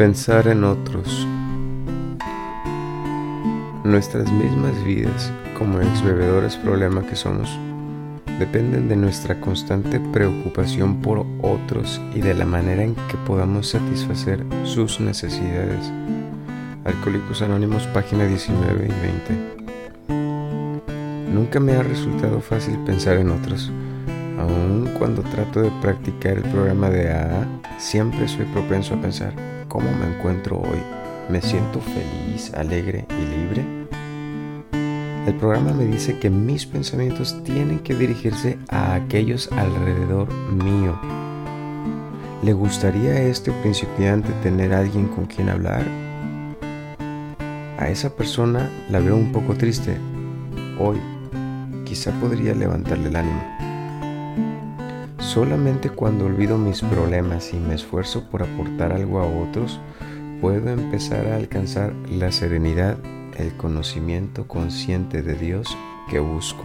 Pensar en otros. Nuestras mismas vidas, como ex bebedores problema que somos, dependen de nuestra constante preocupación por otros y de la manera en que podamos satisfacer sus necesidades. Alcohólicos Anónimos, página 19 y 20. Nunca me ha resultado fácil pensar en otros. Aun cuando trato de practicar el programa de AA, siempre soy propenso a pensar, ¿cómo me encuentro hoy? ¿Me siento feliz, alegre y libre? El programa me dice que mis pensamientos tienen que dirigirse a aquellos alrededor mío. ¿Le gustaría a este principiante tener alguien con quien hablar? A esa persona la veo un poco triste. Hoy quizá podría levantarle el ánimo. Solamente cuando olvido mis problemas y me esfuerzo por aportar algo a otros, puedo empezar a alcanzar la serenidad, el conocimiento consciente de Dios que busco.